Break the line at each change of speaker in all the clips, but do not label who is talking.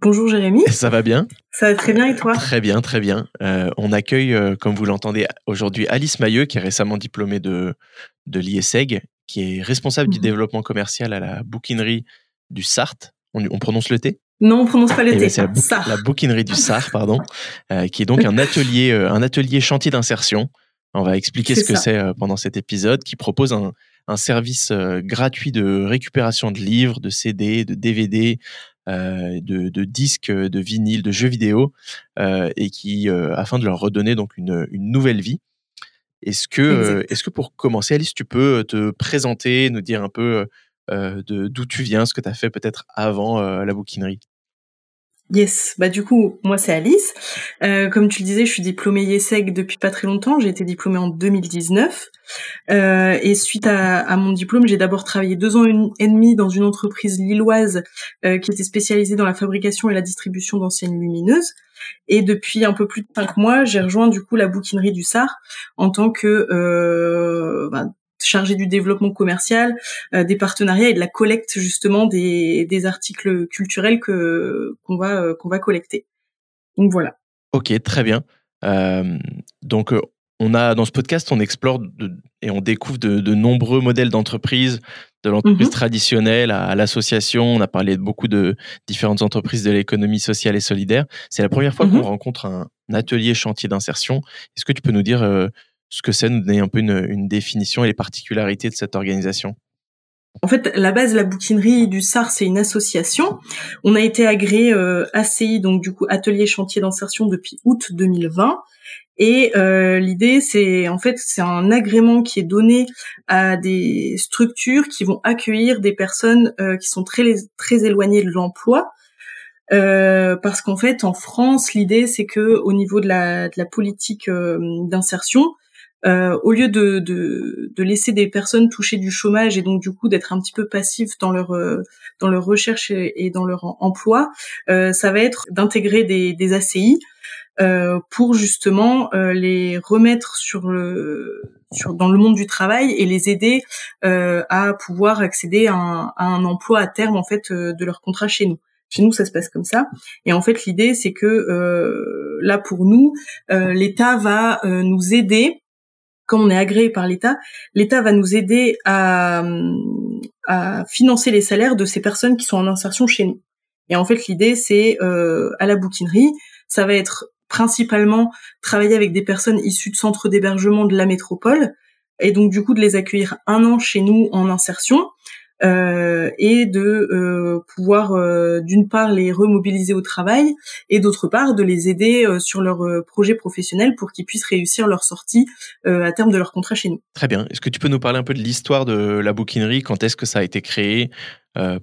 Bonjour Jérémy.
Ça va bien
Ça va très bien et toi?
Très bien, très bien. Euh, on accueille, euh, comme vous l'entendez aujourd'hui, Alice Mailleux, qui est récemment diplômée de, de l'IESEG, qui est responsable du
Mhm.
développement commercial à la bouquinerie du Sarthe. On, on prononce le T?
Non, on prononce pas le
Eh ben,
T.
C'est la, bou- la bouquinerie du Sarthe, pardon, euh, qui est donc un atelier, un atelier chantier d'insertion. On va expliquer ce que c'est pendant cet épisode, qui propose un, un service gratuit de récupération de livres, de CD, de DVD, de, de disques, euh, de vinyles, de jeux vidéo, euh, et qui, euh, afin de leur redonner donc une, une nouvelle vie. Est-ce que, euh, est-ce que pour commencer, Alice, tu peux te présenter, nous dire un peu euh, de d'où tu viens, ce que tu as fait peut-être avant euh, la bouquinerie?
Yes. Bah du coup, moi c'est Alice. Euh, comme tu le disais, je suis diplômée IESEG depuis pas très longtemps. J'ai été diplômée en 2019. Euh, et suite à, à mon diplôme, j'ai d'abord travaillé deux ans et demi dans une entreprise lilloise euh, qui était spécialisée dans la fabrication et la distribution d'anciennes lumineuses. Et depuis un peu plus de cinq mois, j'ai rejoint du coup la bouquinerie du Sar en tant que euh, bah, chargée du développement commercial, euh, des partenariats et de la collecte justement des, des articles culturels que qu'on va euh, qu'on va collecter. Donc voilà.
Ok, très bien. Euh, donc, on a dans ce podcast, on explore de- et on découvre de, de nombreux modèles d'entreprise, de l'entreprise
Mhm.
traditionnelle à, à l'association. On a parlé de beaucoup de différentes entreprises de l'économie sociale et solidaire. C'est la première fois
Mhm.
qu'on rencontre un, atelier chantier d'insertion. Est-ce que tu peux nous dire ce que c'est, nous donner un peu une, une définition et les particularités de cette organisation?
En fait, la base, la bouquinerie du SAR, c'est une association. On a été agréé euh, ACI, donc du coup Atelier Chantier d'Insertion depuis août 2020. Et euh, l'idée, c'est en fait, c'est un agrément qui est donné à des structures qui vont accueillir des personnes euh, qui sont très très éloignées de l'emploi. Euh, parce qu'en fait, en France, l'idée, c'est que au niveau de la, de la politique euh, d'insertion, euh, au lieu de, de, de laisser des personnes toucher du chômage et donc du coup d'être un petit peu passifs dans leur euh, dans leur recherche et, dans leur em- emploi, euh, ça va être d'intégrer des, des ACI euh, pour justement euh, les remettre sur le sur dans le monde du travail et les aider à pouvoir accéder à un, à un emploi à terme en fait de leur contrat chez nous. Chez nous, ça se passe comme ça. Et en fait, l'idée, c'est que là, pour nous, l'État va nous aider comme on est agréé par l'État, l'État va nous aider à, financer les salaires de ces personnes qui sont en insertion chez nous. Et en fait, l'idée, c'est euh, à la bouquinerie, ça va être principalement travailler avec des personnes issues de centres d'hébergement de la métropole, et donc du coup de les accueillir un an chez nous en insertion, euh, et de euh, pouvoir euh, d'une part les remobiliser au travail, et d'autre part de les aider euh, sur leur euh, projet professionnel pour qu'ils puissent réussir leur sortie euh, à terme de leur contrat chez nous.
Très bien. Est-ce que tu peux nous parler un peu de l'histoire de la bouquinerie? Quand est-ce que ça a été créé?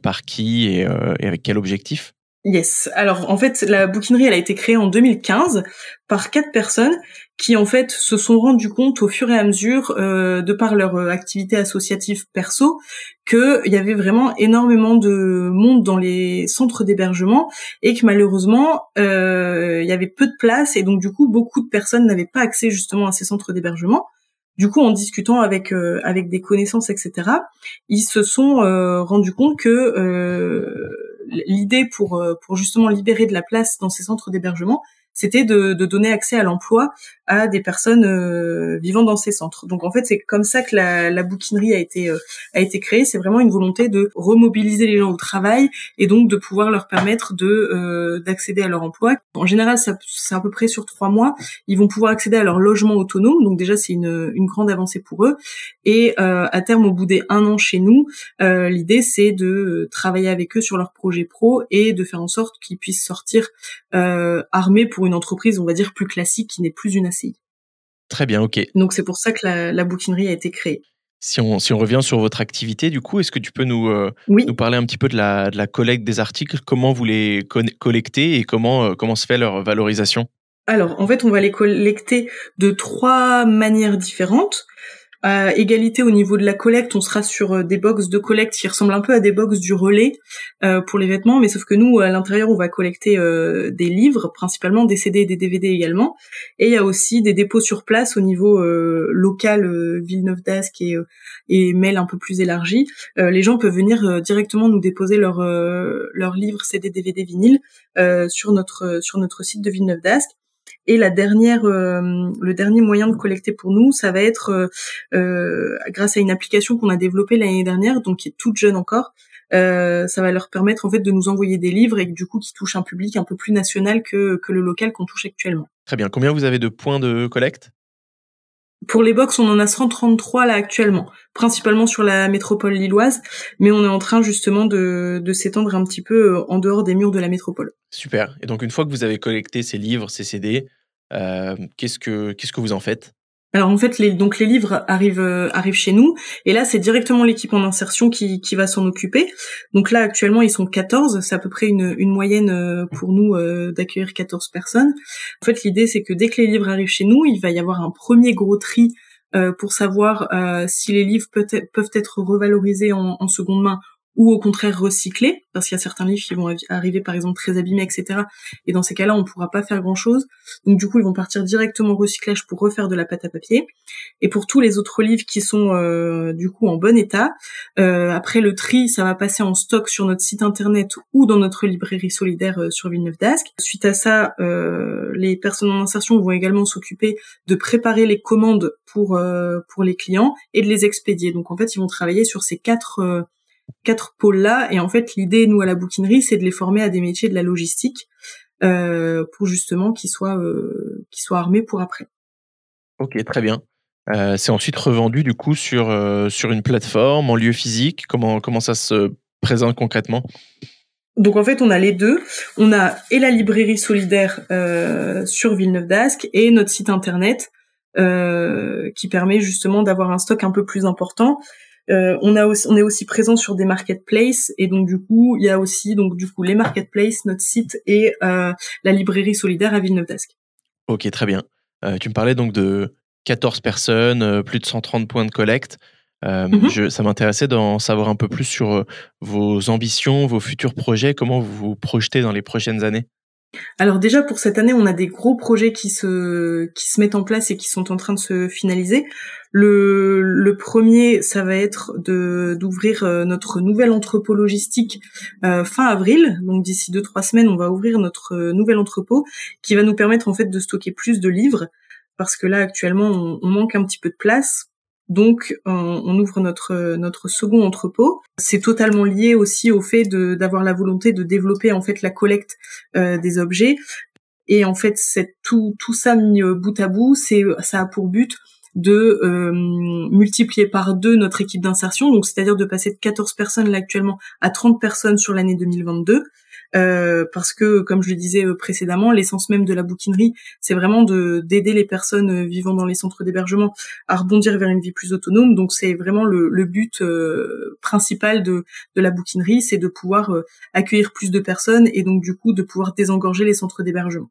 Par qui et, et avec quel objectif?
Yes. Alors en fait, la bouquinerie, elle a été créée en 2015 par quatre personnes qui en fait se sont rendues compte au fur et à mesure, euh, de par leur euh, activité associative perso, qu'il y avait vraiment énormément de monde dans les centres d'hébergement et que malheureusement, euh, il y avait peu de place et donc du coup, beaucoup de personnes n'avaient pas accès justement à ces centres d'hébergement. Du coup, en discutant avec euh, avec des connaissances, etc., ils se sont euh, rendus compte que euh, l'idée pour euh, pour justement libérer de la place dans ces centres d'hébergement, c'était de, de donner accès à l'emploi à des personnes euh, vivant dans ces centres. Donc en fait, c'est comme ça que la, la bouquinerie a été euh, a été créée. C'est vraiment une volonté de remobiliser les gens au travail et donc de pouvoir leur permettre de euh, d'accéder à leur emploi. En général, c'est à peu près sur trois mois. Ils vont pouvoir accéder à leur logement autonome. Donc déjà, c'est une une grande avancée pour eux. Et euh, à terme, au bout des un an chez nous, euh, l'idée c'est de travailler avec eux sur leur projet pro et de faire en sorte qu'ils puissent sortir euh, armés pour une entreprise, on va dire, plus classique qui n'est plus une ACI.
Très bien, ok.
Donc c'est pour ça que la, la bouquinerie a été créée.
Si on, si on revient sur votre activité, du coup, est-ce que tu peux nous, euh,
Oui.
nous parler un petit peu de la, de la collecte des articles? Comment vous les collectez et comment, euh, comment se fait leur valorisation?
Alors, en fait, on va les collecter de trois manières différentes à égalité au niveau de la collecte, on sera sur euh, des box de collecte qui ressemblent un peu à des box du relais euh, pour les vêtements, mais sauf que nous, à l'intérieur, on va collecter euh, des livres, principalement des CD et des DVD également. Et il y a aussi des dépôts sur place au niveau local, Villeneuve d'Ascq et, et mail un peu plus élargi. les gens peuvent venir directement nous déposer leurs leurs livres, CD, DVD, vinyle sur notre sur notre site de Villeneuve d'Ascq. Et la dernière, euh, le dernier moyen de collecter pour nous, ça va être euh, euh, grâce à une application qu'on a développée l'année dernière, donc qui est toute jeune encore. ça va leur permettre en fait de nous envoyer des livres et du coup qui touchent un public un peu plus national que, que le local qu'on touche actuellement.
Très bien. Combien vous avez de points de collecte?
Pour les box, on en a 133 là actuellement, principalement sur la métropole lilloise, mais on est en train justement de, de s'étendre un petit peu en dehors des murs de la métropole.
Super. Et donc une fois que vous avez collecté ces livres, ces CD, euh, qu'est-ce que qu'est-ce que vous en faites?
Alors en fait, les, donc les livres arrivent euh, arrivent chez nous et là c'est directement l'équipe en insertion qui, qui va s'en occuper. Donc là actuellement ils sont 14, c'est à peu près une, une moyenne euh, pour nous d'accueillir 14 personnes. En fait l'idée c'est que dès que les livres arrivent chez nous, il va y avoir un premier gros tri pour savoir si les livres peuvent être revalorisés en seconde main ou au contraire recycler, parce qu'il y a certains livres qui vont arriver par exemple très abîmés, etc. Et dans ces cas-là, on ne pourra pas faire grand-chose. Donc du coup, ils vont partir directement au recyclage pour refaire de la pâte à papier. Et pour tous les autres livres qui sont euh, du coup en bon état, euh, après le tri, ça va passer en stock sur notre site internet ou dans notre librairie solidaire euh, sur Villeneuve d'Ascq. Suite à ça, les personnes en insertion vont également s'occuper de préparer les commandes pour pour les clients et de les expédier. Donc en fait, ils vont travailler sur ces quatre quatre pôles-là. Et en fait, l'idée, nous, à la bouquinerie, c'est de les former à des métiers de la logistique euh, pour justement qu'ils soient, euh, qu'ils soient armés pour après.
Ok, très bien. Euh, c'est ensuite revendu du coup sur, sur une plateforme, en lieu physique. Comment, comment ça se présente concrètement?
Donc en fait, on a les deux. On a et la librairie solidaire euh, sur Villeneuve d'Ascq et notre site internet euh, qui permet justement d'avoir un stock un peu plus important. Euh, on a aussi, on est aussi présent sur des marketplaces et donc du coup il y a aussi donc du coup les marketplaces, notre site et euh, la librairie solidaire à Villeneuve d'Ascq.
Ok, très bien. Euh, tu me parlais donc de 14 personnes, plus de 130 points de collecte. Mhm. je, ça m'intéressait d'en savoir un peu plus sur vos ambitions, vos futurs projets, comment vous vous projetez dans les prochaines années?
Alors déjà pour cette année, on a des gros projets qui se qui se mettent en place et qui sont en train de se finaliser. Le, premier, ça va être de d'ouvrir euh, notre nouvel entrepôt logistique euh, fin avril. Donc d'ici deux trois semaines, on va ouvrir notre euh, nouvel entrepôt qui va nous permettre en fait de stocker plus de livres parce que là actuellement on manque un petit peu de place. Donc, on, ouvre notre notre second entrepôt. C'est totalement lié aussi au fait d'avoir la volonté de développer en fait la collecte euh, des objets. Et en fait, tout tout ça mis euh, bout à bout, c'est ça a pour but de euh, multiplier par deux notre équipe d'insertion, donc c'est-à-dire de passer de 14 personnes actuellement à 30 personnes sur l'année 2022. Euh, parce que, comme je le disais euh, précédemment, l'essence même de la bouquinerie, c'est vraiment de d'aider les personnes euh, vivant dans les centres d'hébergement à rebondir vers une vie plus autonome. Donc, c'est vraiment le, but principal de, la bouquinerie, c'est de pouvoir accueillir plus de personnes et donc du coup de pouvoir désengorger les centres d'hébergement.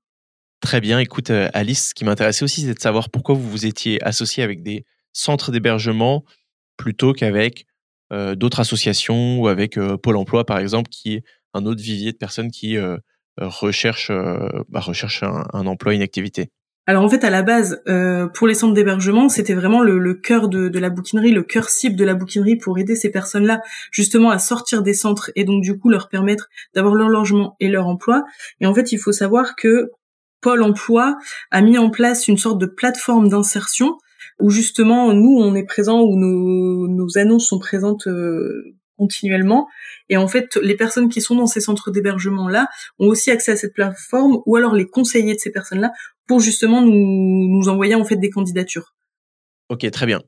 Très bien. Écoute, Alice, ce qui m'intéressait aussi, c'est de savoir pourquoi vous vous étiez associé avec des centres d'hébergement plutôt qu'avec d'autres associations ou avec Pôle Emploi, par exemple, qui un autre vivier de personnes qui euh, recherchent, euh, bah, recherchent un, emploi, une activité
alors en fait, à la base, euh, pour les centres d'hébergement, c'était vraiment le, cœur de, la bouquinerie, le cœur cible de la bouquinerie pour aider ces personnes-là justement à sortir des centres et donc du coup leur permettre d'avoir leur logement et leur emploi. Et en fait, il faut savoir que Pôle Emploi a mis en place une sorte de plateforme d'insertion où justement nous on est présent, où nos, nos annonces sont présentes continuellement. Et en fait, les personnes qui sont dans ces centres d'hébergement là ont aussi accès à cette plateforme, ou alors les conseillers de ces personnes-là pour justement nous, nous envoyer en fait des candidatures.
Ok, très bien.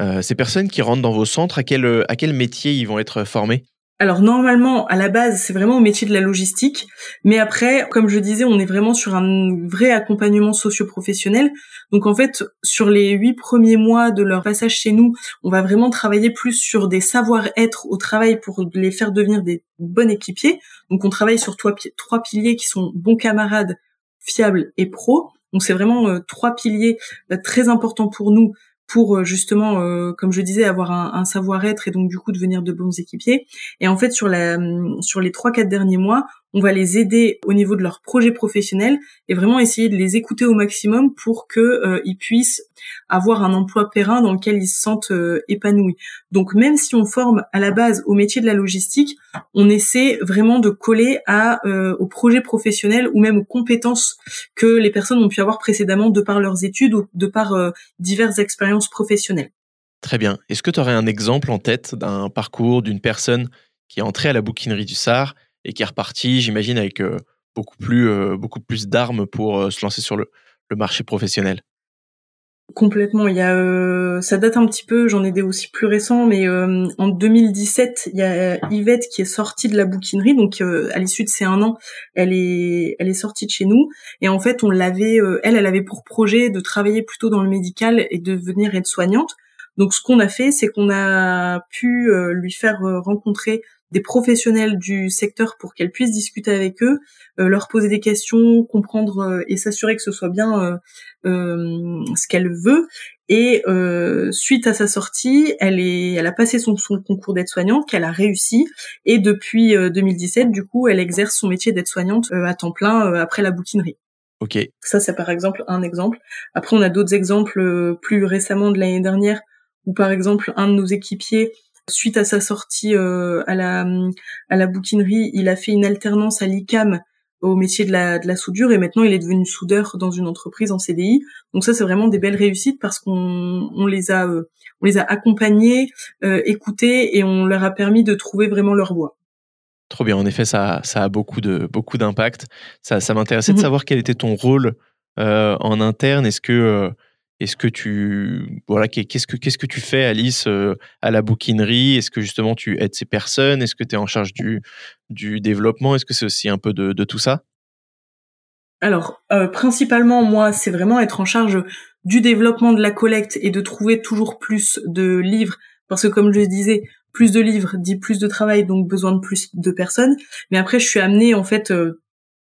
Euh, ces personnes qui rentrent dans vos centres, à quel, à quel métier ils vont être formés?
Alors normalement, à la base, c'est vraiment au métier de la logistique, mais après, comme je disais, on est vraiment sur un vrai accompagnement socio-professionnel. Donc en fait, sur les huit premiers mois de leur passage chez nous, on va vraiment travailler plus sur des savoir-être au travail pour les faire devenir des bons équipiers. Donc on travaille sur trois, piliers qui sont bons camarades, fiable et pro. Donc c'est vraiment trois piliers très importants pour nous pour justement, comme je disais, avoir un, un savoir-être et donc du coup devenir de bons équipiers. Et en fait, sur la sur les trois quatre derniers mois, on va les aider au niveau de leur projet professionnel et vraiment essayer de les écouter au maximum pour que euh, ils puissent avoir un emploi périn dans lequel ils se sentent euh, épanouis. Donc même si on forme à la base au métier de la logistique, on essaie vraiment de coller à euh, au projet professionnel ou même aux compétences que les personnes ont pu avoir précédemment de par leurs études ou de par diverses expériences professionnelles.
Très bien. Est-ce que tu aurais un exemple en tête d'un parcours d'une personne qui est entrée à la bouquinerie du SAR et qui est reparti, j'imagine, avec euh, beaucoup plus, euh, plus d'armes pour euh, se lancer sur le, marché professionnel.
Complètement. Il y a, ça date un petit peu. J'en ai des aussi plus récents, mais en 2017, il y a Yvette qui est sortie de la bouquinerie. Donc à l'issue de ces un an, elle est, elle est sortie de chez nous. Et en fait, on l'avait, elle, elle avait pour projet de travailler plutôt dans le médical et de devenir aide-soignante. Donc ce qu'on a fait, c'est qu'on a pu lui faire rencontrer des professionnels du secteur pour qu'elle puisse discuter avec eux, euh, leur poser des questions, comprendre euh, et s'assurer que ce soit bien euh, ce qu'elle veut. Et suite à sa sortie, elle est, elle a passé son, son concours d'aide-soignante qu'elle a réussi. Et depuis 2017, du coup, elle exerce son métier d'aide-soignante à temps plein après la bouquinerie.
Ok.
Ça, c'est par exemple un exemple. Après, on a d'autres exemples plus récemment de l'année dernière où par exemple un de nos équipiers Suite à sa sortie euh, à la à la bouquinerie, il a fait une alternance à l'ICAM au métier de la, de la soudure et maintenant il est devenu soudeur dans une entreprise en CDI. Donc ça c'est vraiment des belles réussites parce qu'on on les a euh, on les a accompagnés, euh, écoutés et on leur a permis de trouver vraiment leur voie.
Trop bien, en effet ça ça a beaucoup de beaucoup d'impact. Ça ça m'intéressait de mhm. savoir quel était ton rôle en interne. Est-ce que est-ce que tu voilà qu'est-ce que qu'est-ce que tu fais Alice euh, à la bouquinerie? Est-ce que justement tu aides ces personnes? Est-ce que tu es en charge du du développement? Est-ce que c'est aussi un peu de, de tout ça?
Alors euh, principalement moi c'est vraiment être en charge du développement de la collecte et de trouver toujours plus de livres parce que comme je disais plus de livres dit plus de travail donc besoin de plus de personnes. Mais après je suis amenée en fait euh,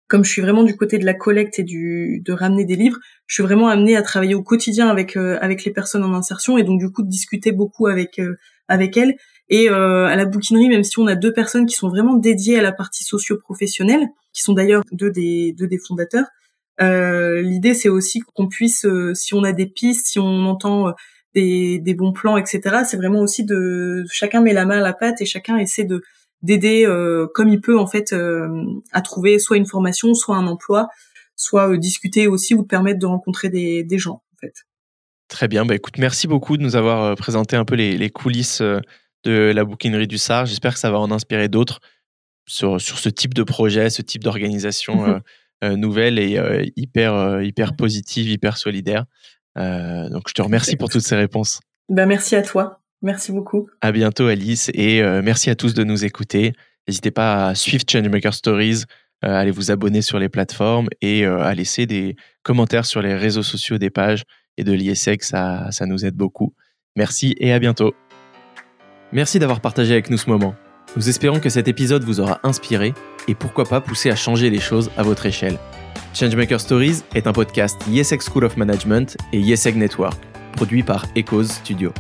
comme je suis vraiment du côté de la collecte et du de ramener des livres, je suis vraiment amenée à travailler au quotidien avec euh, avec les personnes en insertion et donc du coup de discuter beaucoup avec euh, avec elles et euh, à la bouquinerie même si on a deux personnes qui sont vraiment dédiées à la partie socio-professionnelle qui sont d'ailleurs deux des deux des fondateurs. L'idée c'est aussi qu'on puisse si on a des pistes, si on entend des, des bons plans, etc. C'est vraiment aussi de chacun met la main à la pâte et chacun essaie de d'aider euh, comme il peut en fait euh, à trouver soit une formation, soit un emploi, soit euh, discuter aussi ou permettre de rencontrer des, des gens en fait.
Très bien, bah écoute, merci beaucoup de nous avoir présenté un peu les, les coulisses de la bouquinerie du SAR. J'espère que ça va en inspirer d'autres sur, sur ce type de projet, ce type d'organisation mhm. nouvelle et hyper, hyper positive, hyper solidaire. donc je te remercie pour toutes ces réponses.
Ben, merci à toi. Merci beaucoup.
À bientôt, Alice, et euh, merci à tous de nous écouter. N'hésitez pas à suivre Changemaker Stories, euh, à aller vous abonner sur les plateformes et euh, à laisser des commentaires sur les réseaux sociaux des pages et de l'ISEC, ça, ça nous aide beaucoup. Merci et à bientôt. Merci d'avoir partagé avec nous ce moment. Nous espérons que cet épisode vous aura inspiré et pourquoi pas poussé à changer les choses à votre échelle. Changemaker Stories est un podcast YesEg School of Management et YesEg Network, produit par Echoes Studio.